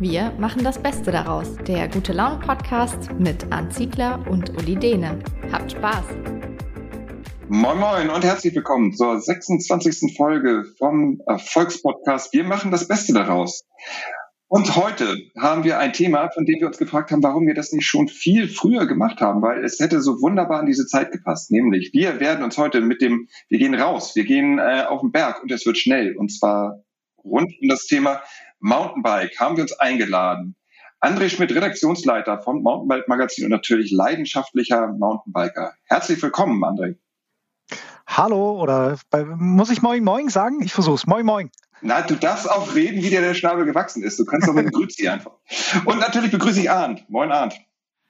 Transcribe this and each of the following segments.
Wir machen das Beste daraus. Der Gute Laune Podcast mit Arndt Ziegler und Uli Dehne. Habt Spaß! Moin Moin und herzlich willkommen zur 26. Folge vom Erfolgspodcast. Wir machen das Beste daraus. Und heute haben wir ein Thema, von dem wir uns gefragt haben, warum wir das nicht schon viel früher gemacht haben, weil es hätte so wunderbar in diese Zeit gepasst. Nämlich, wir werden uns heute mit dem, wir gehen raus, wir gehen äh, auf den Berg und es wird schnell. Und zwar rund um das Thema Mountainbike haben wir uns eingeladen. André Schmidt, Redaktionsleiter von Mountainbike Magazin und natürlich leidenschaftlicher Mountainbiker. Herzlich willkommen, André. Hallo oder muss ich Moin Moin sagen? Ich versuch's. Moin Moin. Na, du darfst auch reden, wie dir der Schnabel gewachsen ist. Du kannst doch mit Grüezi einfach. Und natürlich begrüße ich Arndt. Moin Arndt.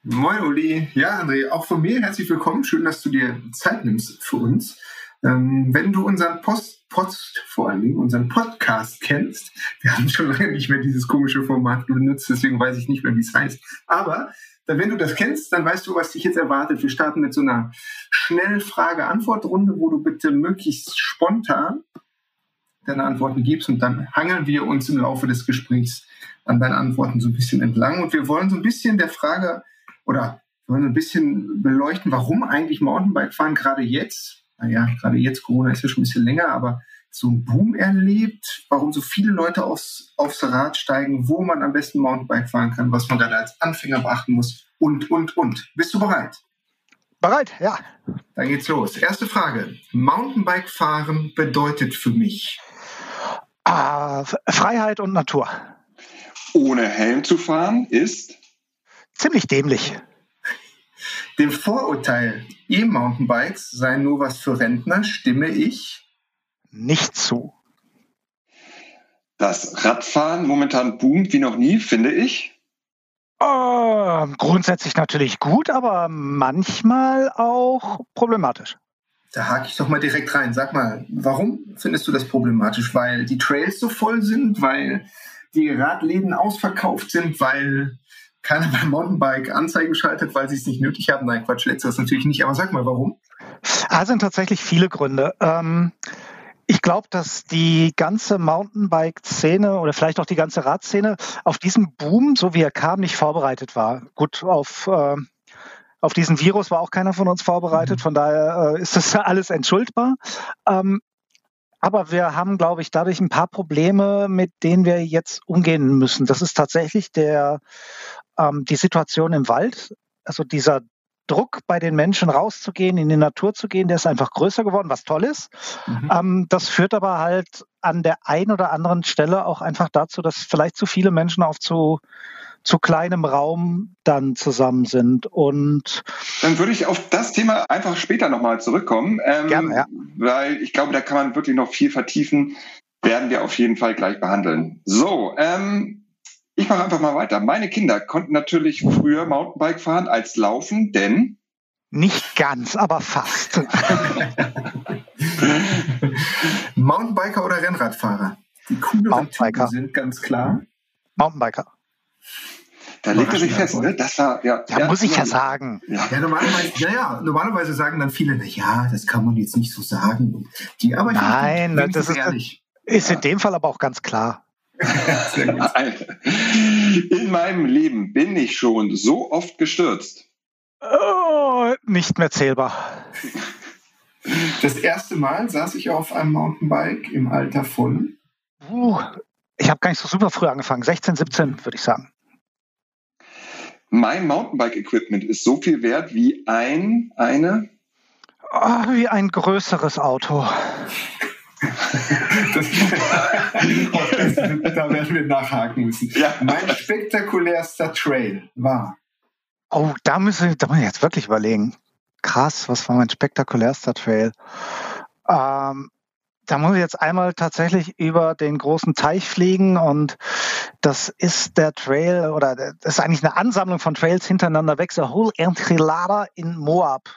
Moin Uli. Ja, André, auch von mir herzlich willkommen. Schön, dass du dir Zeit nimmst für uns. Ähm, wenn du unseren Post, Post, vor allen Dingen unseren Podcast kennst, wir haben schon lange nicht mehr dieses komische Format benutzt, deswegen weiß ich nicht mehr, wie es heißt. Aber wenn du das kennst, dann weißt du, was dich jetzt erwartet. Wir starten mit so einer Schnellfrage-Antwort-Runde, wo du bitte möglichst spontan deine Antworten gibst und dann hangeln wir uns im Laufe des Gesprächs an deinen Antworten so ein bisschen entlang. Und wir wollen so ein bisschen der Frage oder wollen ein bisschen beleuchten, warum eigentlich Mountainbike fahren gerade jetzt, naja, gerade jetzt, Corona ist ja schon ein bisschen länger, aber so einen Boom erlebt, warum so viele Leute aufs, aufs Rad steigen, wo man am besten Mountainbike fahren kann, was man gerade als Anfänger beachten muss und, und, und. Bist du bereit? Bereit, ja. Dann geht's los. Erste Frage. Mountainbike fahren bedeutet für mich? Ah, Freiheit und Natur. Ohne Helm zu fahren ist? Ziemlich dämlich. Dem Vorurteil, E-Mountainbikes seien nur was für Rentner, stimme ich? Nicht zu. Das Radfahren momentan boomt wie noch nie, finde ich. Uh, grundsätzlich natürlich gut, aber manchmal auch problematisch. Da hake ich doch mal direkt rein. Sag mal, warum findest du das problematisch? Weil die Trails so voll sind, weil die Radläden ausverkauft sind, weil keiner beim Mountainbike Anzeigen schaltet, weil sie es nicht nötig haben. Nein, Quatsch, letzteres natürlich nicht. Aber sag mal, warum? Da sind tatsächlich viele Gründe. Ähm, ich glaube, dass die ganze Mountainbike-Szene oder vielleicht auch die ganze Radszene auf diesen Boom, so wie er kam, nicht vorbereitet war. Gut, auf, äh, auf diesen Virus war auch keiner von uns vorbereitet, mhm. von daher äh, ist das alles entschuldbar. Ähm, aber wir haben, glaube ich, dadurch ein paar Probleme, mit denen wir jetzt umgehen müssen. Das ist tatsächlich der, ähm, die Situation im Wald. Also dieser Druck bei den Menschen rauszugehen, in die Natur zu gehen, der ist einfach größer geworden, was toll ist. Mhm. Ähm, das führt aber halt an der einen oder anderen Stelle auch einfach dazu, dass vielleicht zu viele Menschen auf zu, zu kleinem Raum dann zusammen sind. Und dann würde ich auf das Thema einfach später nochmal zurückkommen. Ähm, Gerne, ja. Weil ich glaube, da kann man wirklich noch viel vertiefen. Werden wir auf jeden Fall gleich behandeln. So, ähm, ich mache einfach mal weiter. Meine Kinder konnten natürlich früher Mountainbike fahren als laufen, denn nicht ganz, aber fast. Mountainbiker oder Rennradfahrer? Die cooleren Typen sind ganz klar. Mountainbiker. Da legt er sich fest, ne? Das war, ja. Ja, ja muss ich ja sagen. Ja, ja normalerweise, ja, ja, normalerweise sagen dann viele, na ja, das kann man jetzt nicht so sagen. Die, aber Nein, das ist, ist in dem Fall aber auch ganz klar. In meinem Leben bin ich schon so oft gestürzt. Oh, nicht mehr zählbar. Das erste Mal saß ich auf einem Mountainbike im Alter von. Uh, ich habe gar nicht so super früh angefangen, 16, 17 würde ich sagen. Mein Mountainbike-Equipment ist so viel wert wie ein, eine. Oh, wie ein größeres Auto. Das, da werden wir nachhaken müssen. Ja. Mein spektakulärster Trail war. Oh, da müssen da muss ich jetzt wirklich überlegen. Krass, was war mein spektakulärster Trail? Ähm, da muss ich jetzt einmal tatsächlich über den großen Teich fliegen und das ist der Trail oder das ist eigentlich eine Ansammlung von Trails hintereinander weg, so Whole Enchilada in Moab.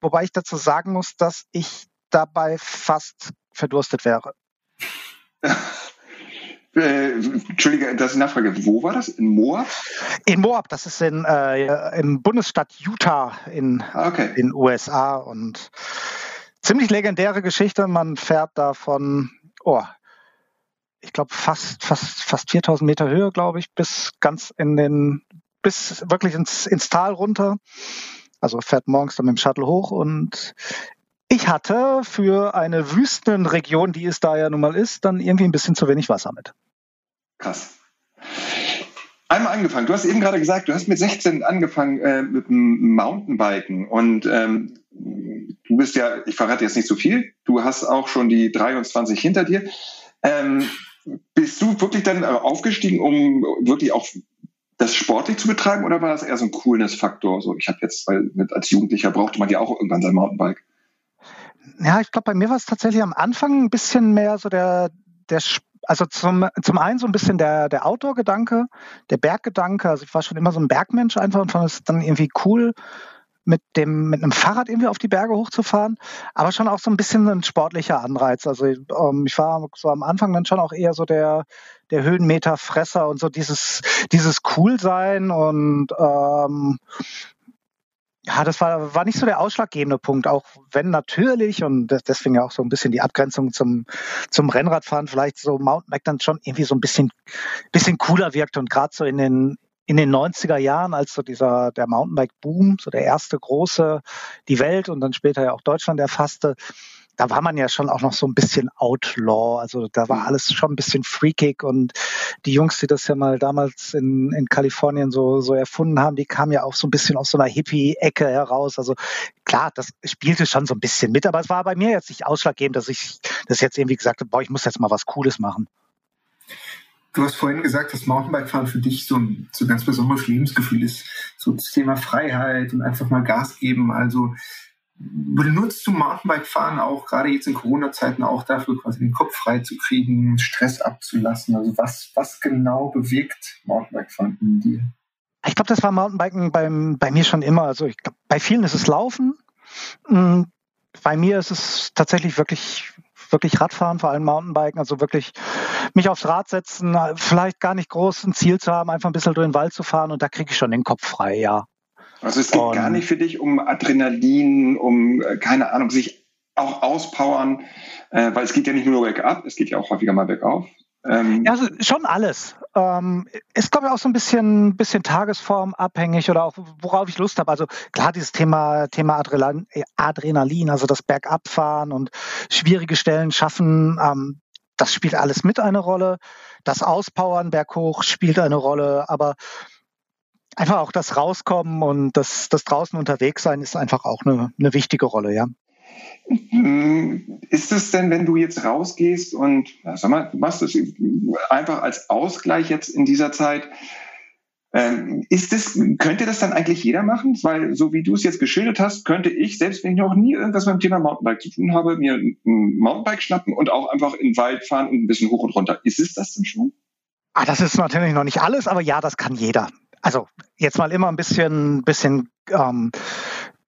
Wobei ich dazu sagen muss, dass ich dabei fast verdurstet wäre. Äh, Entschuldige, das ist eine Nachfrage. Wo war das? In Moab? In Moab, das ist in, äh, im Bundesstaat Utah in ah, okay. den USA und ziemlich legendäre Geschichte. Man fährt da von, oh, ich glaube fast, fast, fast 4000 Meter Höhe, glaube ich, bis ganz in den, bis wirklich ins, ins Tal runter. Also fährt morgens dann mit dem Shuttle hoch und ich hatte für eine Wüstenregion, die es da ja nun mal ist, dann irgendwie ein bisschen zu wenig Wasser mit. Krass. Einmal angefangen. Du hast eben gerade gesagt, du hast mit 16 angefangen äh, mit dem Mountainbiken und ähm, du bist ja, ich verrate jetzt nicht so viel, du hast auch schon die 23 hinter dir. Ähm, bist du wirklich dann äh, aufgestiegen, um wirklich auch das sportlich zu betreiben oder war das eher so ein Coolness-Faktor? So, ich habe jetzt, weil mit, als Jugendlicher brauchte man ja auch irgendwann sein Mountainbike. Ja, ich glaube, bei mir war es tatsächlich am Anfang ein bisschen mehr so der, der also zum, zum einen so ein bisschen der, der Outdoor-Gedanke, der Berggedanke. Also ich war schon immer so ein Bergmensch einfach und fand es dann irgendwie cool, mit dem mit einem Fahrrad irgendwie auf die Berge hochzufahren, aber schon auch so ein bisschen ein sportlicher Anreiz. Also ähm, ich war so am Anfang dann schon auch eher so der der Höhenmeterfresser und so dieses dieses Coolsein und ähm, ja, das war, war nicht so der ausschlaggebende Punkt, auch wenn natürlich, und deswegen ja auch so ein bisschen die Abgrenzung zum, zum Rennradfahren, vielleicht so Mountainbike dann schon irgendwie so ein bisschen, bisschen cooler wirkt und gerade so in den, in den 90er Jahren, als so dieser der Mountainbike-Boom, so der erste große, die Welt und dann später ja auch Deutschland erfasste, da war man ja schon auch noch so ein bisschen Outlaw. Also da war mhm. alles schon ein bisschen freakig und die Jungs, die das ja mal damals in, in Kalifornien so, so erfunden haben, die kamen ja auch so ein bisschen aus so einer Hippie-Ecke heraus. Also klar, das spielte schon so ein bisschen mit, aber es war bei mir jetzt nicht ausschlaggebend, dass ich das jetzt irgendwie gesagt habe, boah, ich muss jetzt mal was Cooles machen. Du hast vorhin gesagt, dass Mountainbike-Fahren für dich so ein so ganz besonderes Lebensgefühl ist. So das Thema Freiheit und einfach mal Gas geben. Also benutzt du Mountainbike-Fahren auch gerade jetzt in Corona-Zeiten auch dafür, quasi den Kopf frei zu kriegen, Stress abzulassen? Also was, was genau bewirkt Mountainbike-Fahren in dir? Ich glaube, das war Mountainbiken beim, bei mir schon immer. Also ich glaub, bei vielen ist es Laufen. Mm, bei mir ist es tatsächlich wirklich wirklich Radfahren, vor allem Mountainbiken, also wirklich mich aufs Rad setzen, vielleicht gar nicht groß ein Ziel zu haben, einfach ein bisschen durch den Wald zu fahren und da kriege ich schon den Kopf frei, ja. Also es geht und, gar nicht für dich um Adrenalin, um, äh, keine Ahnung, sich auch auspowern, äh, weil es geht ja nicht nur bergab, es geht ja auch häufiger mal bergauf. Ähm, ja, also schon alles. Ähm, ist, glaube ich, auch so ein bisschen, bisschen tagesformabhängig oder auch, worauf ich Lust habe. Also klar, dieses Thema, Thema Adrenalin, also das Bergabfahren und schwierige Stellen schaffen, ähm, das spielt alles mit eine Rolle. Das Auspowern berghoch spielt eine Rolle, aber einfach auch das Rauskommen und das, das draußen unterwegs sein ist einfach auch eine, eine wichtige Rolle, ja. Ist es denn, wenn du jetzt rausgehst und sag mal, du machst das einfach als Ausgleich jetzt in dieser Zeit, ähm, ist das, könnte das dann eigentlich jeder machen? Weil so wie du es jetzt geschildert hast, könnte ich, selbst wenn ich noch nie irgendwas mit dem Thema Mountainbike zu tun habe, mir ein Mountainbike schnappen und auch einfach in den Wald fahren und ein bisschen hoch und runter. Ist es das denn schon? Ah, das ist natürlich noch nicht alles, aber ja, das kann jeder. Also jetzt mal immer ein bisschen, bisschen ähm,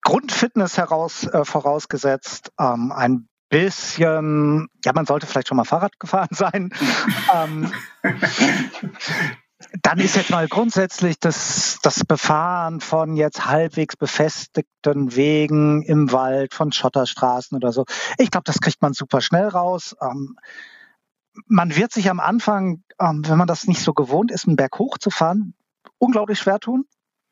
Grundfitness heraus, äh, vorausgesetzt, ähm, ein bisschen, ja, man sollte vielleicht schon mal Fahrrad gefahren sein. ähm, dann ist jetzt mal grundsätzlich das, das Befahren von jetzt halbwegs befestigten Wegen im Wald, von Schotterstraßen oder so. Ich glaube, das kriegt man super schnell raus. Ähm, man wird sich am Anfang, ähm, wenn man das nicht so gewohnt ist, einen Berg hochzufahren, unglaublich schwer tun.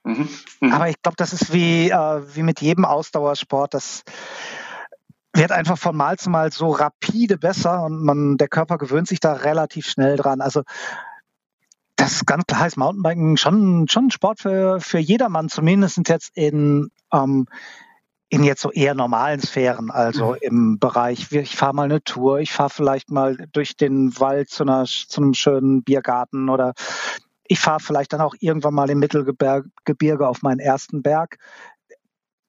Mhm. Mhm. Aber ich glaube, das ist wie, äh, wie mit jedem Ausdauersport. Das wird einfach von Mal zu Mal so rapide besser und man, der Körper gewöhnt sich da relativ schnell dran. Also das ist ganz klar ist Mountainbiken schon, schon ein Sport für, für jedermann, zumindest jetzt in, ähm, in jetzt so eher normalen Sphären, also mhm. im Bereich, ich fahre mal eine Tour, ich fahre vielleicht mal durch den Wald zu, einer, zu einem schönen Biergarten oder ich fahre vielleicht dann auch irgendwann mal im Mittelgebirge auf meinen ersten Berg.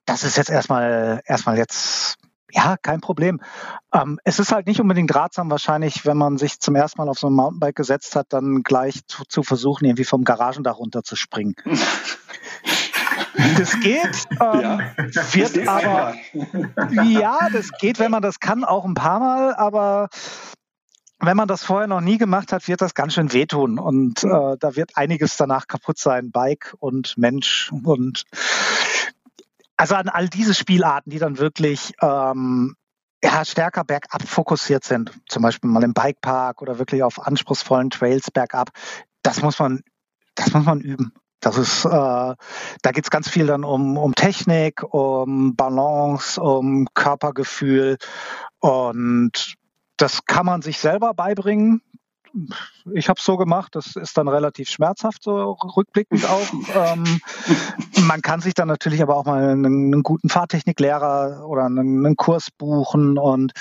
Das ist jetzt erstmal, erstmal jetzt, ja, kein Problem. Ähm, es ist halt nicht unbedingt ratsam wahrscheinlich, wenn man sich zum ersten Mal auf so ein Mountainbike gesetzt hat, dann gleich zu, zu versuchen, irgendwie vom Garagendach runterzuspringen. Das geht, ähm, ja, wird das aber, ja, das geht, wenn man das kann, auch ein paar Mal, aber wenn man das vorher noch nie gemacht hat, wird das ganz schön wehtun. Und äh, da wird einiges danach kaputt sein, Bike und Mensch und also an all diese Spielarten, die dann wirklich ähm, ja, stärker bergab fokussiert sind, zum Beispiel mal im Bikepark oder wirklich auf anspruchsvollen Trails bergab, das muss man, das muss man üben. Das ist, äh, da geht es ganz viel dann um, um Technik, um Balance, um Körpergefühl. Und das kann man sich selber beibringen ich habe es so gemacht, das ist dann relativ schmerzhaft, so rückblickend auch. ähm, man kann sich dann natürlich aber auch mal einen, einen guten Fahrtechniklehrer oder einen, einen, Kurs buchen und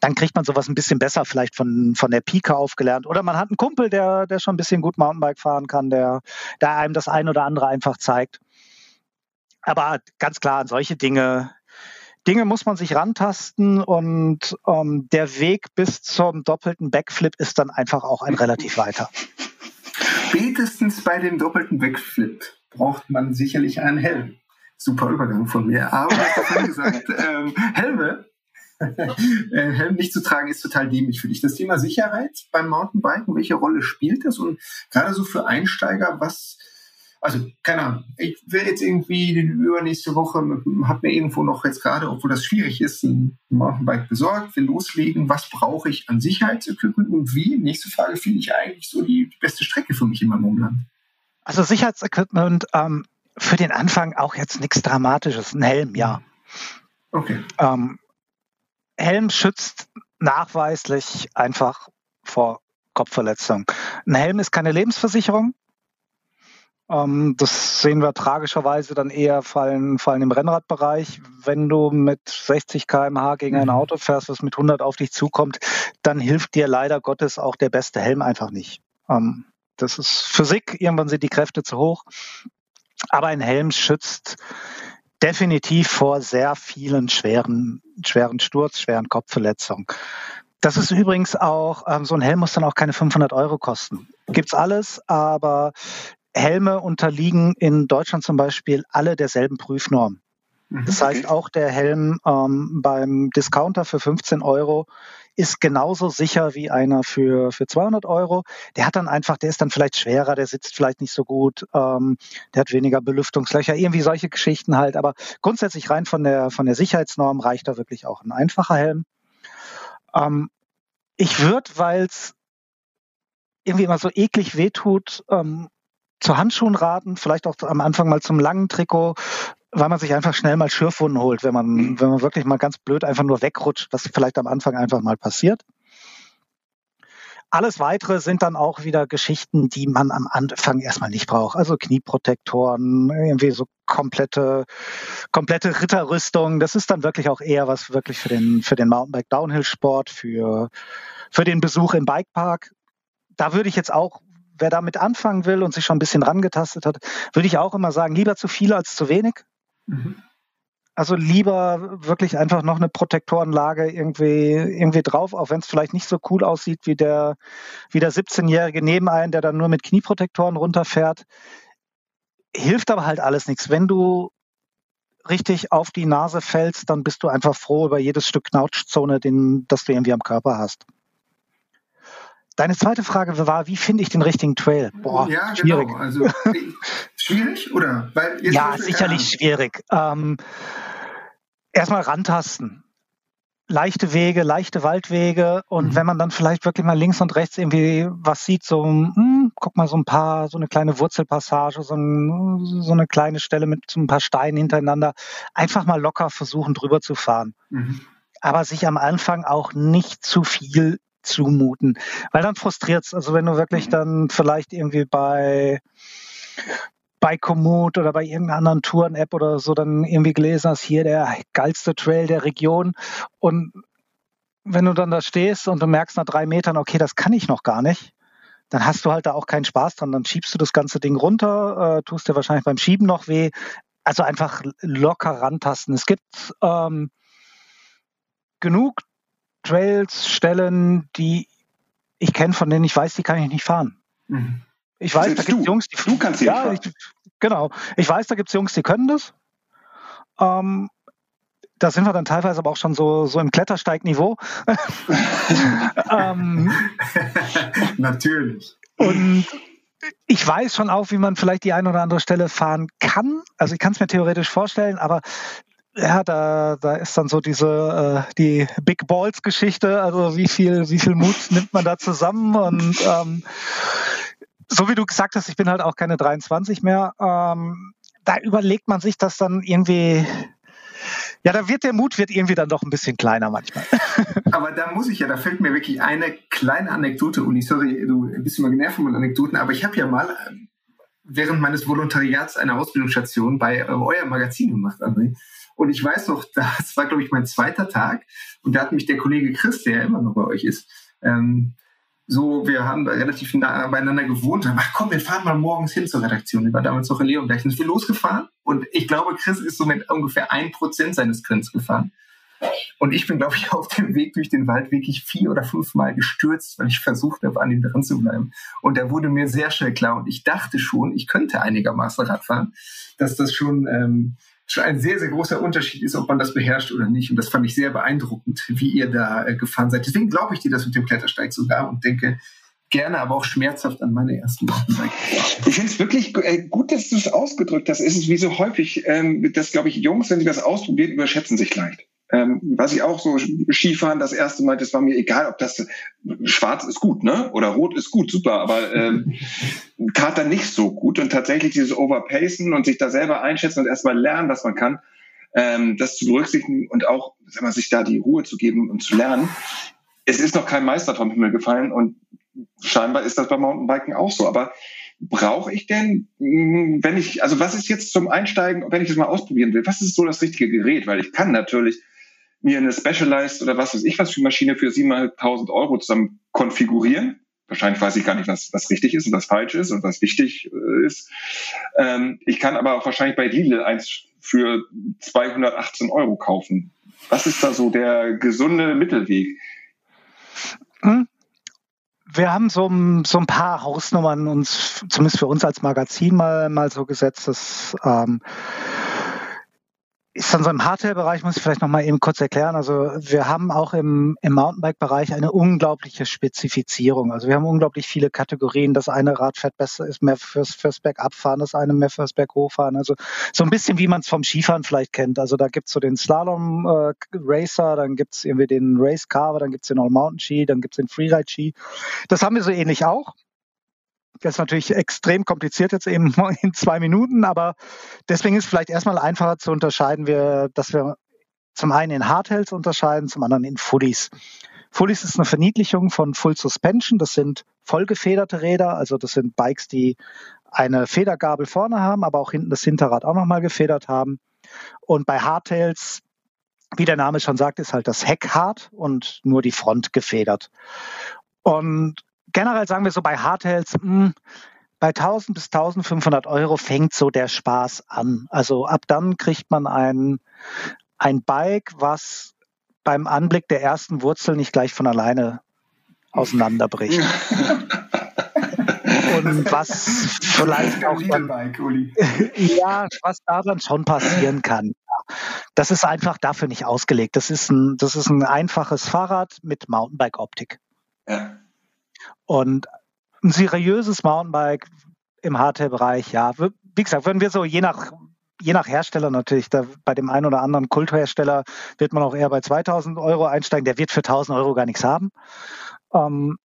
dann kriegt man sowas ein bisschen besser vielleicht von, von der Pike aufgelernt. Oder man hat einen Kumpel, der, der schon ein bisschen gut Mountainbike fahren kann, der, der einem das ein oder andere einfach zeigt. Aber ganz klar, solche Dinge Dinge muss man sich rantasten und ähm, der Weg bis zum doppelten Backflip ist dann einfach auch ein relativ weiter. Spätestens bei dem doppelten Backflip braucht man sicherlich einen Helm. Super Übergang von mir. Aber ich gesagt, ähm, Helme äh, Helm nicht zu tragen ist total dämlich für dich. Das Thema Sicherheit beim Mountainbiken, welche Rolle spielt das? Und gerade so für Einsteiger, was also keine Ahnung, ich will jetzt irgendwie übernächste Woche, habe mir irgendwo noch jetzt gerade, obwohl das schwierig ist, ein Mountainbike besorgt, will loslegen, was brauche ich an Sicherheitsequipment und wie? Nächste Frage, finde ich eigentlich so die beste Strecke für mich in meinem Umland? Also Sicherheitsequipment ähm, für den Anfang auch jetzt nichts Dramatisches, ein Helm, ja. Okay. Ähm, Helm schützt nachweislich einfach vor Kopfverletzung. Ein Helm ist keine Lebensversicherung. Ähm, das sehen wir tragischerweise dann eher fallen, fallen im Rennradbereich. Wenn du mit 60 km/h gegen ein mhm. Auto fährst, das mit 100 auf dich zukommt, dann hilft dir leider Gottes auch der beste Helm einfach nicht. Ähm, das ist Physik, irgendwann sind die Kräfte zu hoch. Aber ein Helm schützt definitiv vor sehr vielen schweren, schweren Sturz, schweren Kopfverletzungen. Das ist übrigens auch, ähm, so ein Helm muss dann auch keine 500 Euro kosten. Gibt's alles, aber Helme unterliegen in Deutschland zum Beispiel alle derselben Prüfnorm. Mhm, das heißt, auch der Helm ähm, beim Discounter für 15 Euro ist genauso sicher wie einer für, für 200 Euro. Der hat dann einfach, der ist dann vielleicht schwerer, der sitzt vielleicht nicht so gut, ähm, der hat weniger Belüftungslöcher, irgendwie solche Geschichten halt. Aber grundsätzlich rein von der, von der Sicherheitsnorm reicht da wirklich auch ein einfacher Helm. Ähm, ich würde, weil es irgendwie immer so eklig wehtut, ähm, zu Handschuhen raten, vielleicht auch am Anfang mal zum langen Trikot, weil man sich einfach schnell mal Schürfwunden holt, wenn man, mhm. wenn man wirklich mal ganz blöd einfach nur wegrutscht, was vielleicht am Anfang einfach mal passiert. Alles weitere sind dann auch wieder Geschichten, die man am Anfang erstmal nicht braucht. Also Knieprotektoren, irgendwie so komplette, komplette Ritterrüstung. Das ist dann wirklich auch eher was wirklich für den, für den Mountainbike Downhill Sport, für, für den Besuch im Bikepark. Da würde ich jetzt auch wer damit anfangen will und sich schon ein bisschen rangetastet hat, würde ich auch immer sagen, lieber zu viel als zu wenig. Mhm. Also lieber wirklich einfach noch eine Protektorenlage irgendwie, irgendwie drauf, auch wenn es vielleicht nicht so cool aussieht wie der, wie der 17-Jährige neben einen, der dann nur mit Knieprotektoren runterfährt. Hilft aber halt alles nichts. Wenn du richtig auf die Nase fällst, dann bist du einfach froh über jedes Stück Knautschzone, den, das du irgendwie am Körper hast. Deine zweite Frage war, wie finde ich den richtigen Trail? Boah, ja, genau. schwierig. Genau. Also, schwierig oder? ja, sicherlich schwierig. Ähm, erstmal rantasten. Leichte Wege, leichte Waldwege und mhm. wenn man dann vielleicht wirklich mal links und rechts irgendwie was sieht, so, hm, guck mal, so ein paar, so eine kleine Wurzelpassage, so, ein, so eine kleine Stelle mit so ein paar Steinen hintereinander, einfach mal locker versuchen, drüber zu fahren. Mhm aber sich am Anfang auch nicht zu viel zumuten. Weil dann frustriert es. Also wenn du wirklich mhm. dann vielleicht irgendwie bei bei Komoot oder bei irgendeiner anderen Touren-App oder so dann irgendwie gelesen hast, hier der geilste Trail der Region und wenn du dann da stehst und du merkst nach drei Metern, okay, das kann ich noch gar nicht, dann hast du halt da auch keinen Spaß dran. Dann schiebst du das ganze Ding runter, äh, tust dir wahrscheinlich beim Schieben noch weh. Also einfach locker rantasten. Es gibt ähm, genug Trails, Stellen, die ich kenne, von denen ich weiß, die kann ich nicht fahren. Mhm. Ich weiß, da gibt es Jungs, die du kannst ja, ich, genau. Ich weiß, da gibt es Jungs, die können das. Ähm, da sind wir dann teilweise aber auch schon so, so im Klettersteigniveau. ähm, Natürlich. Und ich weiß schon auch, wie man vielleicht die eine oder andere Stelle fahren kann. Also ich kann es mir theoretisch vorstellen, aber ja, da, da ist dann so diese äh, die Big Balls Geschichte, also wie viel, wie viel Mut nimmt man da zusammen und ähm, so wie du gesagt hast, ich bin halt auch keine 23 mehr. Ähm, da überlegt man sich das dann irgendwie. Ja, da wird der Mut wird irgendwie dann doch ein bisschen kleiner manchmal. Aber da muss ich ja, da fällt mir wirklich eine kleine Anekdote, Uni. Sorry, du bist immer genervt von Anekdoten, aber ich habe ja mal während meines Volontariats eine Ausbildungsstation bei äh, euer Magazin gemacht, André. Und ich weiß noch, das war, glaube ich, mein zweiter Tag. Und da hat mich der Kollege Chris, der ja immer noch bei euch ist, ähm, so, wir haben relativ nah beieinander gewohnt. Dann, ach komm, wir fahren mal morgens hin zur Redaktion. Ich war damals noch in Leon gleich. Sind wir losgefahren? Und ich glaube, Chris ist so mit ungefähr ein Prozent seines Grins gefahren. Und ich bin, glaube ich, auf dem Weg durch den Wald wirklich vier oder fünf Mal gestürzt, weil ich versucht habe, an ihm dran zu bleiben. Und da wurde mir sehr schnell klar, und ich dachte schon, ich könnte einigermaßen Radfahren, dass das schon ähm, schon ein sehr, sehr großer Unterschied ist, ob man das beherrscht oder nicht. Und das fand ich sehr beeindruckend, wie ihr da äh, gefahren seid. Deswegen glaube ich dir das mit dem Klettersteig sogar und denke gerne, aber auch schmerzhaft an meine ersten Mountainbike. Ich finde es wirklich äh, gut, dass du es ausgedrückt hast. Es ist wie so häufig, ähm, dass, glaube ich, Jungs, wenn sie das ausprobieren, überschätzen sich leicht. Ähm, was ich auch so Skifahren das erste Mal, das war mir egal, ob das schwarz ist gut, ne? Oder rot ist gut, super, aber ähm, Kater nicht so gut. Und tatsächlich dieses Overpacen und sich da selber einschätzen und erstmal lernen, was man kann, ähm, das zu berücksichtigen und auch, sag mal, sich da die Ruhe zu geben und zu lernen. Es ist noch kein Meister vom Himmel gefallen und scheinbar ist das beim Mountainbiken auch so. Aber brauche ich denn, hm, wenn ich, also was ist jetzt zum Einsteigen, wenn ich das mal ausprobieren will, was ist so das richtige Gerät? Weil ich kann natürlich mir eine Specialized oder was weiß ich was für Maschine für 7.500 Euro zusammen konfigurieren. Wahrscheinlich weiß ich gar nicht, was, was richtig ist und was falsch ist und was wichtig äh, ist. Ähm, ich kann aber auch wahrscheinlich bei Lidl eins für 218 Euro kaufen. Was ist da so der gesunde Mittelweg? Hm? Wir haben so, so, ein paar Hausnummern uns, zumindest für uns als Magazin mal, mal so gesetzt, dass ähm, ist dann so im Hardware-Bereich, muss ich vielleicht noch mal eben kurz erklären. Also wir haben auch im, im Mountainbike-Bereich eine unglaubliche Spezifizierung. Also wir haben unglaublich viele Kategorien. Das eine Rad fährt besser, ist mehr fürs, fürs Bergabfahren, das eine mehr fürs Berghochfahren. Also so ein bisschen wie man es vom Skifahren vielleicht kennt. Also da gibt's so den Slalom-Racer, äh, dann gibt's irgendwie den Race Carver, dann gibt's den All-Mountain-Ski, dann gibt's den Freeride-Ski. Das haben wir so ähnlich auch. Das ist natürlich extrem kompliziert jetzt eben in zwei Minuten, aber deswegen ist vielleicht erstmal einfacher zu unterscheiden, wir, dass wir zum einen in Hardtails unterscheiden, zum anderen in Fullies. Fullies ist eine Verniedlichung von Full Suspension. Das sind vollgefederte Räder, also das sind Bikes, die eine Federgabel vorne haben, aber auch hinten das Hinterrad auch nochmal gefedert haben. Und bei Hardtails, wie der Name schon sagt, ist halt das Heck hart und nur die Front gefedert. Und generell sagen wir so bei Hardtails, mh, hm, bei 1000 bis 1500 Euro fängt so der Spaß an. Also ab dann kriegt man ein, ein Bike, was beim Anblick der ersten Wurzel nicht gleich von alleine auseinanderbricht. Und was vielleicht auch dann, ja, was da dann schon passieren kann. Das ist einfach dafür nicht ausgelegt. Das ist ein, das ist ein einfaches Fahrrad mit Mountainbike-Optik. Ja. Und ein seriöses Mountainbike im Hardtail-Bereich, ja, wie gesagt, wenn wir so je nach je nach Hersteller natürlich, da bei dem einen oder anderen Kulthersteller wird man auch eher bei 2000 Euro einsteigen. Der wird für 1000 Euro gar nichts haben. Ähm,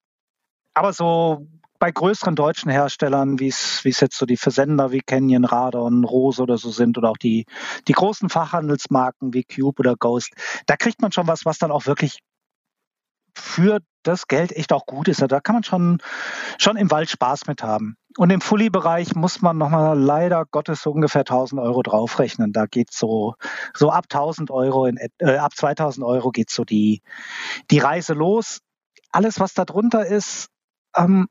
aber so bei größeren deutschen Herstellern, wie es jetzt so die Versender wie Canyon, Radon, Rose oder so sind oder auch die, die großen Fachhandelsmarken wie Cube oder Ghost, da kriegt man schon was, was dann auch wirklich für das Geld echt auch gut ist. Da kann man schon, schon im Wald Spaß mit haben. Und im Fully-Bereich muss man nochmal leider Gottes so ungefähr 1000 Euro draufrechnen. Da geht so, so ab 1000 Euro, in, äh, ab 2000 Euro geht so die, die Reise los. Alles, was da drunter ist, ähm,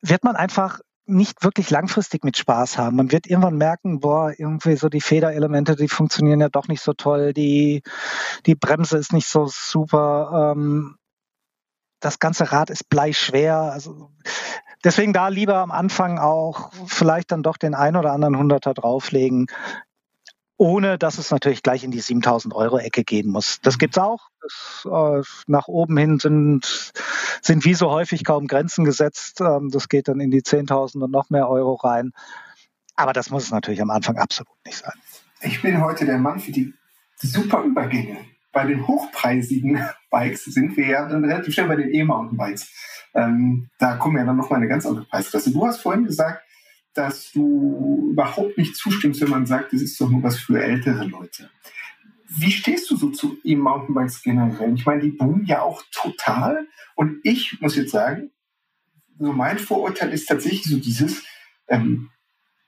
wird man einfach nicht wirklich langfristig mit Spaß haben. Man wird irgendwann merken, boah, irgendwie so die Federelemente, die funktionieren ja doch nicht so toll, die, die Bremse ist nicht so super, ähm, das ganze Rad ist bleischwer. Also deswegen da lieber am Anfang auch vielleicht dann doch den ein oder anderen Hunderter drauflegen, ohne dass es natürlich gleich in die 7000 Euro Ecke gehen muss. Das gibt's auch. Das, äh, nach oben hin sind, sind wie so häufig kaum Grenzen gesetzt. Ähm, das geht dann in die 10.000 und noch mehr Euro rein. Aber das muss es natürlich am Anfang absolut nicht sein. ich bin heute der Mann für die super Übergänge. Bei den hochpreisigen Bikes sind wir ja dann relativ schnell bei den E-Mountainbikes. Ähm, da kommen ja dann nochmal eine ganz andere Preisklasse. Du hast vorhin gesagt, dass du überhaupt nicht zustimmst, wenn man sagt, das ist doch nur was für ältere Leute. Wie stehst du so zu E-Mountainbikes generell? Ich meine, die boomen ja auch total. Und ich muss jetzt sagen, so mein Vorurteil ist tatsächlich so dieses, ähm,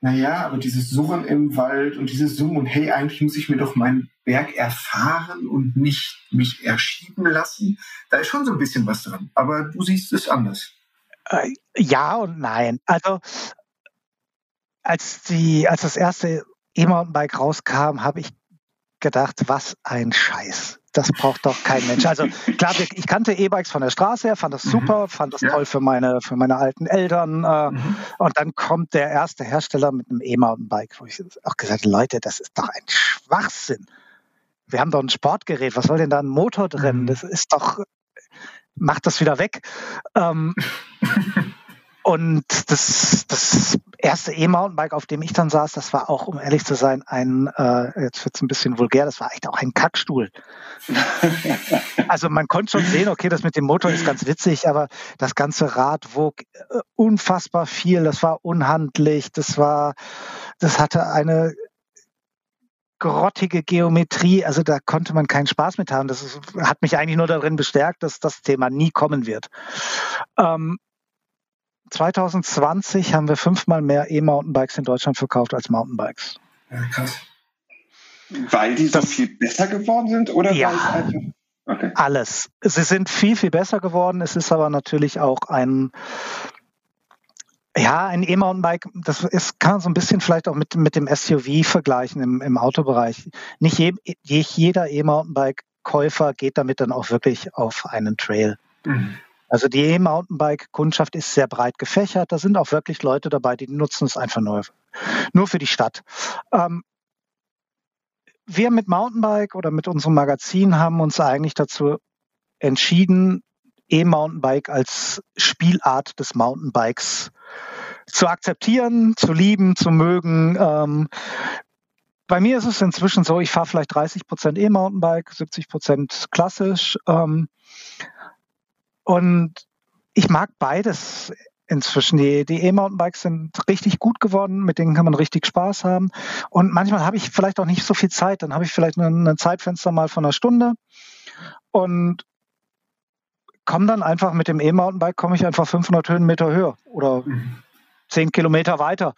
naja, aber dieses Surren im Wald und dieses Summen und hey, eigentlich muss ich mir doch meinen Berg erfahren und nicht mich erschieben lassen. Da ist schon so ein bisschen was dran. Aber du siehst es anders. Äh, ja und nein. Also als die, als das erste E-Mountainbike rauskam, habe ich gedacht, was ein Scheiß. Das braucht doch kein Mensch. Also klar, ich kannte E-Bikes von der Straße her, fand das mhm. super, fand das toll für meine, für meine alten Eltern. Äh, mhm. Und dann kommt der erste Hersteller mit einem E-Mountainbike, wo ich auch gesagt habe, Leute, das ist doch ein Schwachsinn. Wir haben doch ein Sportgerät, was soll denn da ein Motor drin? Mhm. Das ist doch, macht das wieder weg. Ähm, Und das, das erste E-Mountainbike, auf dem ich dann saß, das war auch, um ehrlich zu sein, ein, äh, jetzt wird es ein bisschen vulgär, das war echt auch ein Kackstuhl. also man konnte schon sehen, okay, das mit dem Motor ist ganz witzig, aber das ganze Rad wog äh, unfassbar viel, das war unhandlich, das war, das hatte eine grottige Geometrie, also da konnte man keinen Spaß mit haben. Das ist, hat mich eigentlich nur darin bestärkt, dass das Thema nie kommen wird. Ähm, 2020 haben wir fünfmal mehr E-Mountainbikes in Deutschland verkauft als Mountainbikes. Ja, krass. Weil die so das, viel besser geworden sind oder ja, einfach, okay. alles. Sie sind viel, viel besser geworden. Es ist aber natürlich auch ein, ja, ein E-Mountainbike, das ist, kann man so ein bisschen vielleicht auch mit, mit dem SUV vergleichen im, im Autobereich. Nicht je, jeder E-Mountainbike-Käufer geht damit dann auch wirklich auf einen Trail. Mhm. Also die E-Mountainbike-Kundschaft ist sehr breit gefächert. Da sind auch wirklich Leute dabei, die nutzen es einfach nur, nur für die Stadt. Ähm, wir mit Mountainbike oder mit unserem Magazin haben uns eigentlich dazu entschieden, E-Mountainbike als Spielart des Mountainbikes zu akzeptieren, zu lieben, zu mögen. Ähm, bei mir ist es inzwischen so, ich fahre vielleicht 30 Prozent E-Mountainbike, 70 Prozent klassisch. Ähm, und ich mag beides inzwischen. Die, E-Mountainbikes sind richtig gut geworden, mit denen kann man richtig Spaß haben. Und manchmal habe ich vielleicht auch nicht so viel Zeit. Dann habe ich vielleicht ein, Zeitfenster mal von einer Stunde und komme dann einfach mit dem E-Mountainbike, komme ich einfach 500 Höhenmeter höher oder mhm. 10 Kilometer weiter.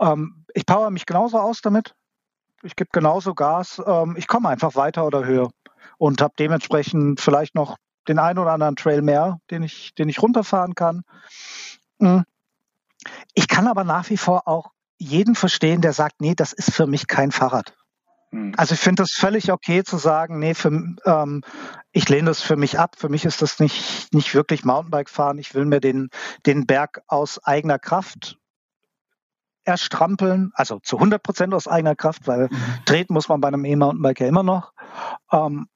Ähm, ich power mich genauso aus damit. Ich gebe genauso Gas. Ähm, ich komme einfach weiter oder höher und habe dementsprechend vielleicht noch den einen oder anderen Trail mehr, den ich, den ich runterfahren kann. Hm. Ich kann aber nach wie vor auch jeden verstehen, der sagt, nee, das ist für mich kein Fahrrad. Hm. Also ich finde das völlig okay zu sagen, nee, für, ähm, ich lehne das für mich ab. Für mich ist das nicht, nicht wirklich Mountainbike fahren. Ich will mir den, den Berg aus eigener Kraft erstrampeln, also zu 100 Prozent aus eigener Kraft, weil mhm. treten muss man bei einem E-Mountainbike ja immer noch. Ähm,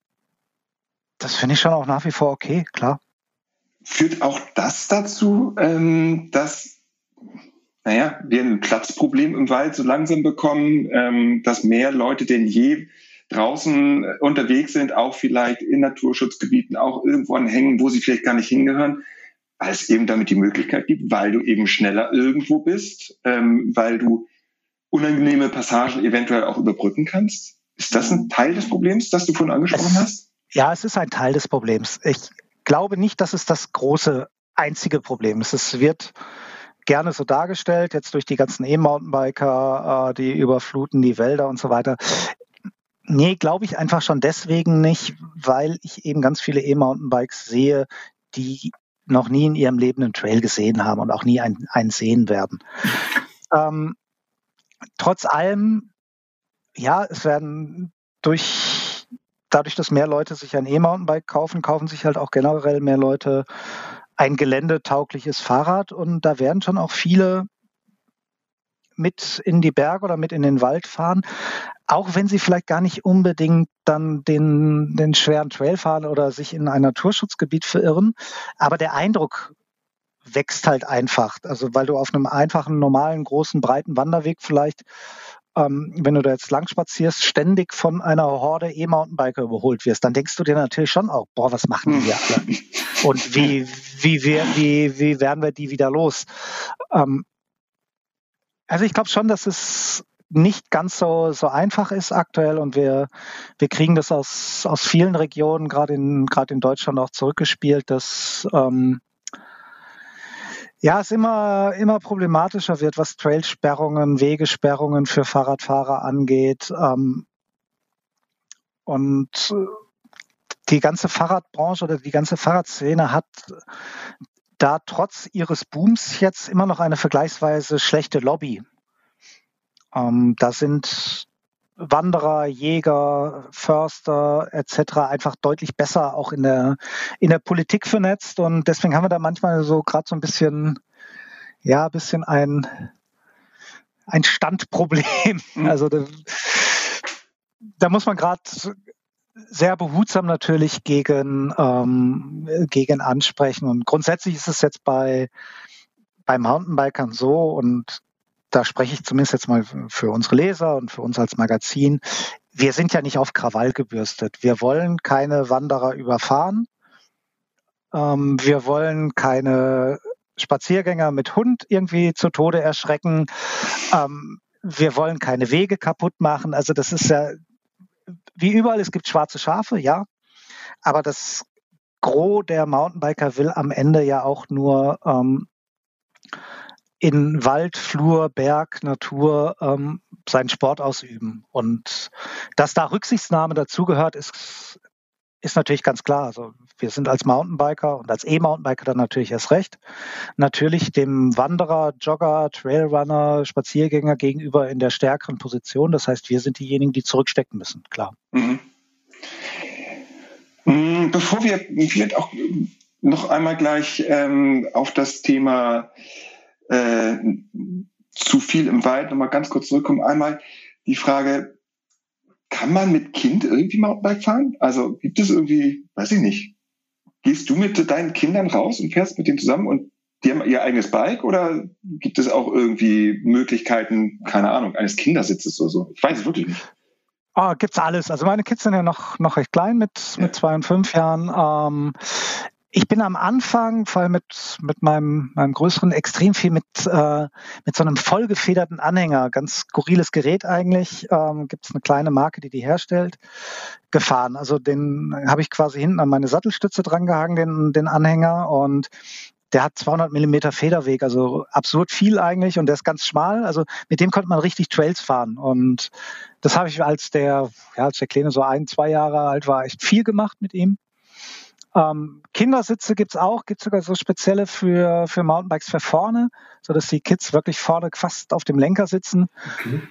das finde ich schon auch nach wie vor okay, klar. Führt auch das dazu, ähm, dass naja, wir ein Platzproblem im Wald so langsam bekommen, ähm, dass mehr Leute denn je draußen unterwegs sind, auch vielleicht in Naturschutzgebieten, auch irgendwo hängen, wo sie vielleicht gar nicht hingehören, weil es eben damit die Möglichkeit gibt, weil du eben schneller irgendwo bist, ähm, weil du unangenehme Passagen eventuell auch überbrücken kannst. Ist das ein Teil des Problems, das du vorhin angesprochen es, hast? Ja, es ist ein Teil des Problems. Ich glaube nicht, dass es das große einzige Problem ist. Es wird gerne so dargestellt, jetzt durch die ganzen E-Mountainbiker, äh, die überfluten die Wälder und so weiter. Nee, glaube ich einfach schon deswegen nicht, weil ich eben ganz viele E-Mountainbikes sehe, die noch nie in ihrem Leben einen Trail gesehen haben und auch nie einen, einen sehen werden. Ähm, trotz allem, ja, es werden durch dadurch, dass mehr Leute sich ein E-Mountainbike kaufen, kaufen sich halt auch generell mehr Leute ein geländetaugliches Fahrrad und da werden schon auch viele mit in die Berge oder mit in den Wald fahren, auch wenn sie vielleicht gar nicht unbedingt dann den, den schweren Trail fahren oder sich in ein Naturschutzgebiet verirren. Aber der Eindruck wächst halt einfach. Also weil du auf einem einfachen, normalen, großen, breiten Wanderweg vielleicht ähm, wenn du da jetzt lang spazierst, ständig von einer Horde E-Mountainbiker überholt wirst, dann denkst du dir natürlich schon auch, boah, was machen die hier alle? Und wie, wie, wie, wie, wie werden wir die wieder los? Ähm, also ich glaube schon, dass es nicht ganz so, so einfach ist aktuell und wir, wir kriegen das aus, aus vielen Regionen, gerade in, gerade in Deutschland auch zurückgespielt, dass ähm, ja, es immer, immer problematischer wird, was Trailsperrungen, Wegesperrungen für Fahrradfahrer angeht. Ähm, und die ganze Fahrradbranche oder die ganze Fahrradszene hat da trotz ihres Booms jetzt immer noch eine vergleichsweise schlechte Lobby. Ähm, da sind Wanderer, Jäger, Förster etc. einfach deutlich besser auch in der, in der Politik vernetzt. Und deswegen haben wir da manchmal so gerade so ein bisschen, ja, ein bisschen ein, ein Standproblem. Mhm. Also da, da muss man gerade sehr behutsam natürlich gegen, ähm, gegen ansprechen. Und grundsätzlich ist es jetzt bei, bei Mountainbikern so und da spreche ich zumindest jetzt mal für unsere Leser und für uns als Magazin. Wir sind ja nicht auf Krawall gebürstet. Wir wollen keine Wanderer überfahren. Ähm, wir wollen keine Spaziergänger mit Hund irgendwie zu Tode erschrecken. Ähm, wir wollen keine Wege kaputt machen. Also das ist ja wie überall, es gibt schwarze Schafe, ja. Aber das Gros der Mountainbiker will am Ende ja auch nur ähm, in Wald, Flur, Berg, Natur ähm, seinen Sport ausüben. Und dass da Rücksichtsnahme dazugehört, ist, ist natürlich ganz klar. Also wir sind als Mountainbiker und als E-Mountainbiker dann natürlich erst recht. Natürlich dem Wanderer, Jogger, Trailrunner, Spaziergänger gegenüber in der stärkeren Position. Das heißt, wir sind diejenigen, die zurückstecken müssen, klar. Mhm. mhm bevor wir vielleicht auch noch einmal gleich ähm, auf das Thema äh, zu viel im Wald nochmal ganz kurz zurückkommen. Einmal die Frage, kann man mit Kind irgendwie Mountainbike fahren? Also gibt es irgendwie, weiß ich nicht, gehst du mit deinen Kindern raus und fährst mit denen zusammen und die haben ihr eigenes Bike oder gibt es auch irgendwie Möglichkeiten, keine Ahnung, eines Kindersitzes oder so? Ich weiß es wirklich nicht. Oh, gibt's alles. Also meine Kids sind ja noch, noch recht klein mit, ja. mit zwei und fünf Jahren. Ähm, ich bin am Anfang, vor allem mit, mit meinem, meinem größeren, extrem viel mit, äh, mit so einem vollgefederten Anhänger, ganz skurriles Gerät eigentlich, ähm, gibt es eine kleine Marke, die die herstellt, gefahren. Also den habe ich quasi hinten an meine Sattelstütze drangehangen, den, den Anhänger. Und der hat 200 Millimeter Federweg, also absurd viel eigentlich. Und der ist ganz schmal. Also mit dem konnte man richtig Trails fahren. Und das habe ich als der, ja, als der Kleine so ein, zwei Jahre alt war, echt viel gemacht mit ihm. Ähm, Kindersitze gibt's auch, gibt sogar so spezielle für, für Mountainbikes für vorne, sodass die Kids wirklich vorne fast auf dem Lenker sitzen. Okay.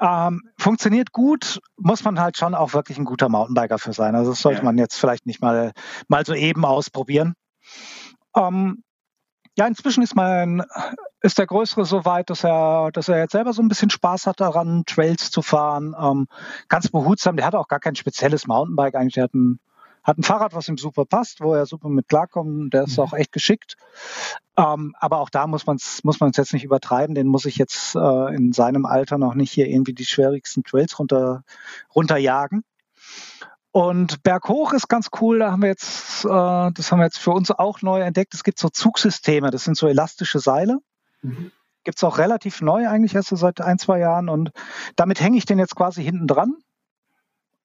Ähm, funktioniert gut, muss man halt schon auch wirklich ein guter Mountainbiker für sein. Also das sollte ja. man jetzt vielleicht nicht mal, mal so eben ausprobieren. Ähm, ja, inzwischen ist mein, ist der Größere so weit, dass er, dass er jetzt selber so ein bisschen Spaß hat daran, Trails zu fahren. Ähm, ganz behutsam. Der hat auch gar kein spezielles Mountainbike eigentlich. Der hat ein hat ein Fahrrad, was ihm super passt, wo er super mit klarkommt. Der ist mhm. auch echt geschickt. Ähm, aber auch da muss man es muss man's jetzt nicht übertreiben. Den muss ich jetzt äh, in seinem Alter noch nicht hier irgendwie die schwierigsten Trails runter, runterjagen. Und berghoch ist ganz cool. Da haben wir jetzt, äh, das haben wir jetzt für uns auch neu entdeckt. Es gibt so Zugsysteme. Das sind so elastische Seile. Mhm. Gibt es auch relativ neu eigentlich erst so seit ein, zwei Jahren. Und damit hänge ich den jetzt quasi hinten dran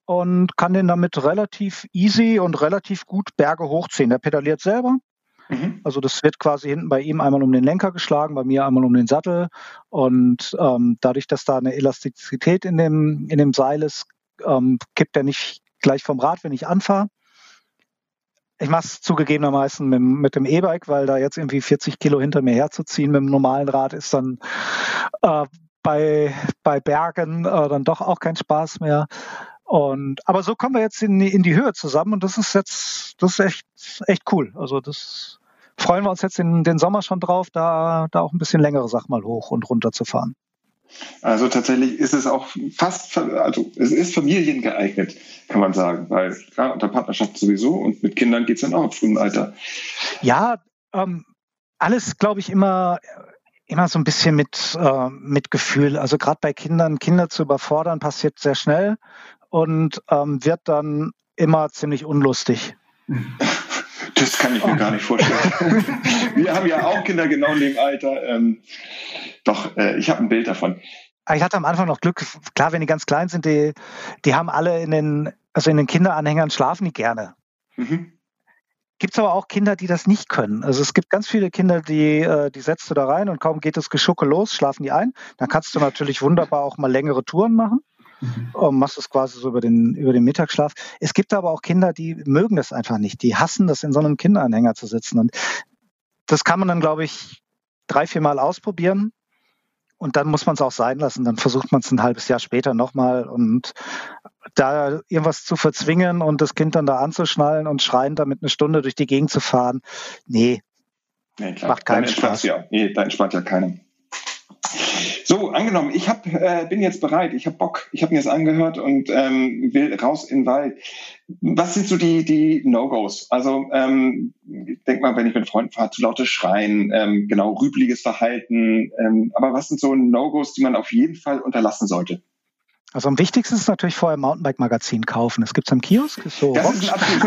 und kann den damit relativ easy und relativ gut Berge hochziehen. Der pedaliert selber. Mhm. Also das wird quasi hinten bei ihm einmal um den Lenker geschlagen, bei mir einmal um den Sattel. Und ähm, dadurch, dass da eine Elastizität in dem, in dem Seil ist, ähm, kippt er nicht gleich vom Rad, wenn ich anfahre. Ich mache es zugegebenermaßen mit, mit dem E-Bike, weil da jetzt irgendwie 40 Kilo hinter mir herzuziehen mit dem normalen Rad ist dann äh, bei, bei Bergen äh, dann doch auch kein Spaß mehr. Und, aber so kommen wir jetzt in die, in die Höhe zusammen und das ist jetzt, das ist echt, echt cool. Also das freuen wir uns jetzt in den Sommer schon drauf, da, da auch ein bisschen längere Sachen mal hoch und runter zu fahren. Also tatsächlich ist es auch fast, also es ist familiengeeignet, kann man sagen, weil klar, unter Partnerschaft sowieso und mit Kindern geht es dann auch im frühen Alter. Ja, ähm, alles, glaube ich, immer immer so ein bisschen mit, äh, mit Gefühl. Also gerade bei Kindern, Kinder zu überfordern, passiert sehr schnell und ähm, wird dann immer ziemlich unlustig. Das kann ich mir gar nicht vorstellen. Wir haben ja auch Kinder genau in dem Alter. Ähm, doch, äh, ich habe ein Bild davon. Ich hatte am Anfang noch Glück. Klar, wenn die ganz klein sind, die, die haben alle in den, also in den Kinderanhängern schlafen die gerne. Mhm. Gibt es aber auch Kinder, die das nicht können. Also es gibt ganz viele Kinder, die, äh, die setzt du da rein und kaum geht das Geschucke los, schlafen die ein. Dann kannst du natürlich wunderbar auch mal längere Touren machen. Mhm. Und machst es quasi so über den, über den Mittagsschlaf. Es gibt aber auch Kinder, die mögen das einfach nicht. Die hassen das, in so einem Kinderanhänger zu sitzen. Und das kann man dann, glaube ich, drei, vier Mal ausprobieren. Und dann muss man es auch sein lassen. Dann versucht man es ein halbes Jahr später nochmal. Und da irgendwas zu verzwingen und das Kind dann da anzuschnallen und schreien damit eine Stunde durch die Gegend zu fahren, nee, nee macht keinen Spaß. Ja. Nee, da entspannt ja keiner. So, angenommen, ich hab, äh, bin jetzt bereit, ich habe Bock, ich habe mir das angehört und ähm, will raus in den Wald. Was sind so die, die No-Gos? Also ähm, denk mal, wenn ich mit Freunden fahre, zu lautes Schreien, ähm, genau, rübliges Verhalten. Ähm, aber was sind so No-Gos, die man auf jeden Fall unterlassen sollte? Also am wichtigsten ist natürlich vorher Mountainbike-Magazin kaufen. Das gibt es am Kiosk. So das ist ein absolut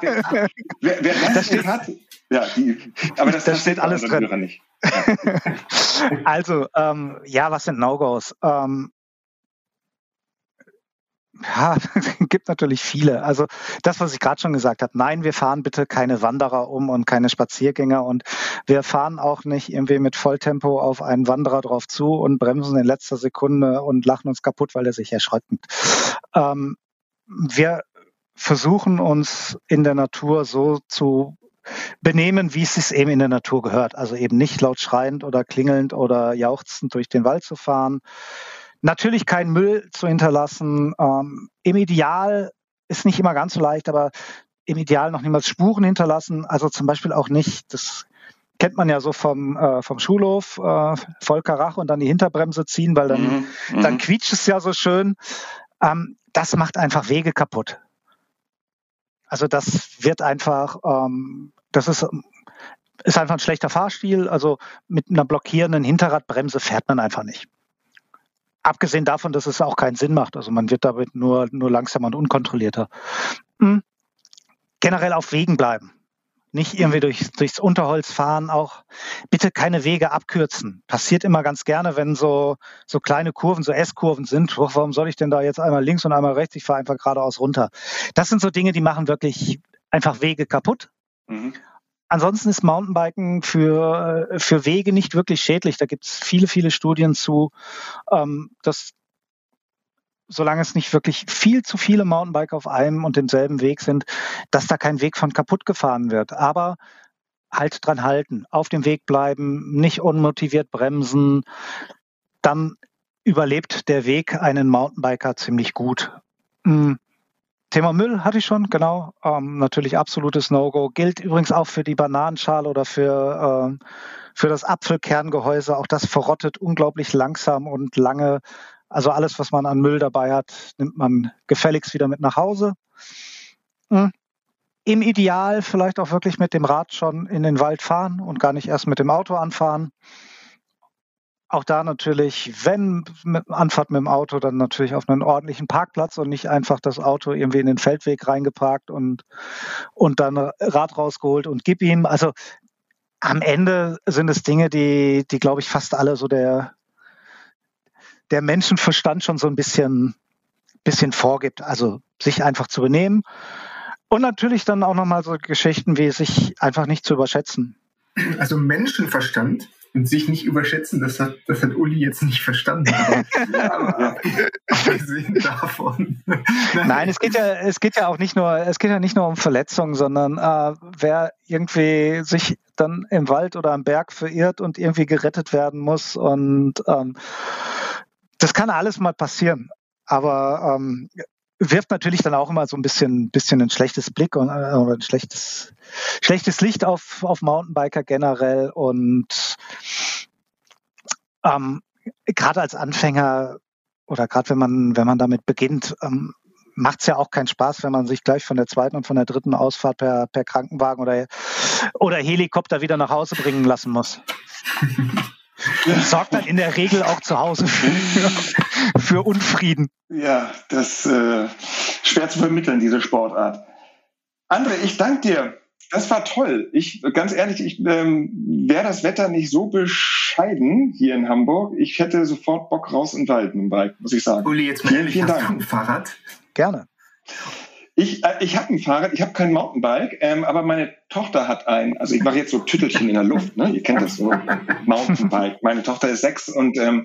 wer, wer, wer, das, das steht, hat, ja, die, aber das, das steht alles drin. Ja. also, ähm, ja, was sind No-Gos? Ähm, ja, gibt natürlich viele. Also das, was ich gerade schon gesagt habe, nein, wir fahren bitte keine Wanderer um und keine Spaziergänger und wir fahren auch nicht irgendwie mit Volltempo auf einen Wanderer drauf zu und bremsen in letzter Sekunde und lachen uns kaputt, weil er sich erschreckt. Ähm, wir versuchen uns in der Natur so zu benehmen, wie es sich eben in der Natur gehört. Also eben nicht laut schreiend oder klingelnd oder jauchzend durch den Wald zu fahren Natürlich keinen Müll zu hinterlassen. Ähm, Im Ideal ist nicht immer ganz so leicht, aber im Ideal noch niemals Spuren hinterlassen. Also zum Beispiel auch nicht, das kennt man ja so vom, äh, vom Schulhof, äh, Volker Rach und dann die Hinterbremse ziehen, weil dann, mhm. mhm. dann quietscht es ja so schön. Ähm, das macht einfach Wege kaputt. Also das wird einfach, ähm, das ist, ist einfach ein schlechter Fahrstil. Also mit einer blockierenden Hinterradbremse fährt man einfach nicht. Abgesehen davon, dass es auch keinen Sinn macht. Also man wird damit nur, nur langsamer und unkontrollierter. Mhm. Generell auf Wegen bleiben. Nicht irgendwie durch, durchs Unterholz fahren, auch bitte keine Wege abkürzen. Passiert immer ganz gerne, wenn so, so kleine Kurven, so S-Kurven sind. Warum soll ich denn da jetzt einmal links und einmal rechts? Ich fahre einfach geradeaus runter. Das sind so Dinge, die machen wirklich einfach Wege kaputt. Mhm. Ansonsten ist Mountainbiken für, äh, für Wege nicht wirklich schädlich. Da gibt es viele, viele Studien zu, ähm, dass solange es nicht wirklich viel zu viele Mountainbiker auf einem und demselben Weg sind, dass da kein Weg von kaputt gefahren wird. Aber halt dran halten, auf dem Weg bleiben, nicht unmotiviert bremsen, dann überlebt der Weg einen Mountainbiker ziemlich gut. Hm. Thema Müll hatte ich schon, genau. Ähm, natürlich absolutes No-Go. Gilt übrigens auch für die Bananenschale oder für, ähm, für das Apfelkerngehäuse. Auch das verrottet unglaublich langsam und lange. Also alles, was man an Müll dabei hat, nimmt man gefälligst wieder mit nach Hause. Mhm. Im Ideal vielleicht auch wirklich mit dem Rad schon in den Wald fahren und gar nicht erst mit dem Auto anfahren auch da natürlich, wenn mit Anfahrt mit dem Auto, dann natürlich auf einen ordentlichen Parkplatz und nicht einfach das Auto irgendwie in den Feldweg reingeparkt und, und dann Rad rausgeholt und gib ihm. Also am Ende sind es Dinge, die, die glaube ich, fast alle so der, der Menschenverstand schon so ein bisschen, bisschen vorgibt. Also sich einfach zu benehmen. Und natürlich dann auch nochmal so Geschichten wie sich einfach nicht zu überschätzen. Also Menschenverstand und sich nicht überschätzen, das hat, das hat Uli jetzt nicht verstanden. Aber, abgesehen davon. Nein, es geht ja, es geht ja auch nicht nur, es geht ja nicht nur um Verletzungen, sondern äh, wer irgendwie sich dann im Wald oder am Berg verirrt und irgendwie gerettet werden muss und ähm, das kann alles mal passieren. Aber ähm, wirft natürlich dann auch immer so ein bisschen, bisschen ein schlechtes Blick und, äh, oder ein schlechtes, schlechtes Licht auf, auf Mountainbiker generell und ähm, gerade als Anfänger oder gerade wenn man, wenn man damit beginnt, ähm, macht es ja auch keinen Spaß, wenn man sich gleich von der zweiten und von der dritten Ausfahrt per, per Krankenwagen oder, oder Helikopter wieder nach Hause bringen lassen muss. sorgt dann in der Regel auch zu Hause für, für Unfrieden. Ja, das äh, schwer zu vermitteln, diese Sportart. André, ich danke dir. Das war toll. Ich, ganz ehrlich, ich ähm, wäre das Wetter nicht so bescheiden hier in Hamburg. Ich hätte sofort Bock raus in den Wald mit dem Bike, muss ich sagen. Uli, jetzt mal vielen, ehrlich, vielen hast Dank. du ein Fahrrad? Gerne. Ich, äh, ich habe ein Fahrrad, ich habe kein Mountainbike, ähm, aber meine Tochter hat ein, also ich mache jetzt so Tüttelchen in der Luft, ne? ihr kennt das so, Mountainbike. Meine Tochter ist sechs und ähm,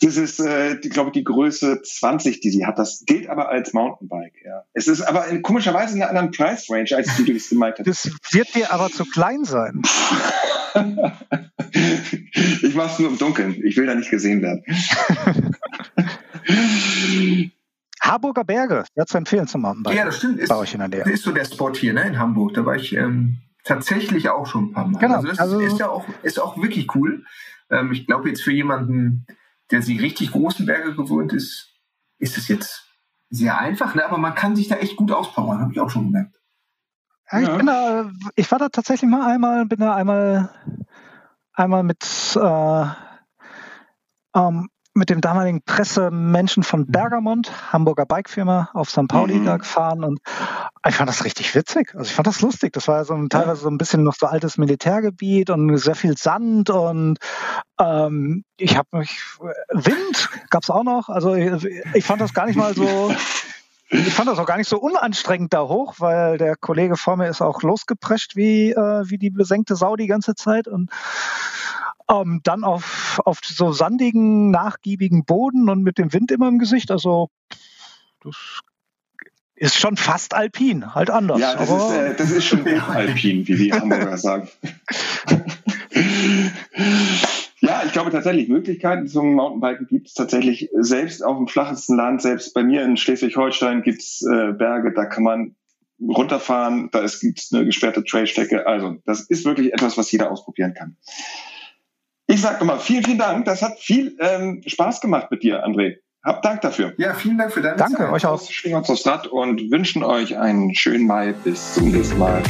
das ist, äh, glaube ich, die Größe 20, die sie hat. Das gilt aber als Mountainbike. Ja. Es ist aber in, komischerweise in einer anderen Price Range, als du das gemeint hast. Das wird dir aber zu klein sein. ich mache es nur im Dunkeln. Ich will da nicht gesehen werden. Harburger Berge, ja zu empfehlen zum Mountainbike. Ja, das stimmt. Ist, euch in der Nähe. ist so der Spot hier ne, in Hamburg. Da war ich ähm, tatsächlich auch schon ein paar Mal. Genau. Also das also, ist ja auch, ist auch wirklich cool. Ähm, ich glaube jetzt für jemanden, der die richtig großen Berge gewohnt ist, ist es jetzt sehr einfach, ne? aber man kann sich da echt gut auspowern, habe ich auch schon gemerkt. Ja, ich, bin da, ich war da tatsächlich mal einmal, bin da einmal, einmal mit äh, ähm, mit dem damaligen Pressemenschen von mhm. Bergamont, Hamburger Bikefirma, auf St. Pauli mhm. da gefahren und ich fand das richtig witzig. Also ich fand das lustig. Das war so ein, teilweise so ein bisschen noch so altes Militärgebiet und sehr viel Sand und ähm, ich habe mich Wind gab's auch noch. Also ich, ich fand das gar nicht mal so. Ich fand das auch gar nicht so unanstrengend da hoch, weil der Kollege vor mir ist auch losgeprescht wie, äh, wie die besenkte Sau die ganze Zeit. Und ähm, dann auf, auf so sandigen, nachgiebigen Boden und mit dem Wind immer im Gesicht. Also das ist schon fast alpin, halt anders. Ja, das, ist, äh, das ist schon alpin, wie die Hamburger sagen. ja, ich glaube tatsächlich, Möglichkeiten zum Mountainbiken gibt es tatsächlich selbst auf dem flachesten Land, selbst bei mir in Schleswig-Holstein gibt es äh, Berge, da kann man runterfahren, da gibt es eine gesperrte Trailstrecke. Also das ist wirklich etwas, was jeder ausprobieren kann. Ich sage nochmal vielen, vielen Dank. Das hat viel ähm, Spaß gemacht mit dir, André. Hab Dank dafür. Ja, vielen Dank für deine Danke, Zeit. euch auch. Schwingen uns aufs Rad und wünschen euch einen schönen Mai. Bis zum nächsten Mal.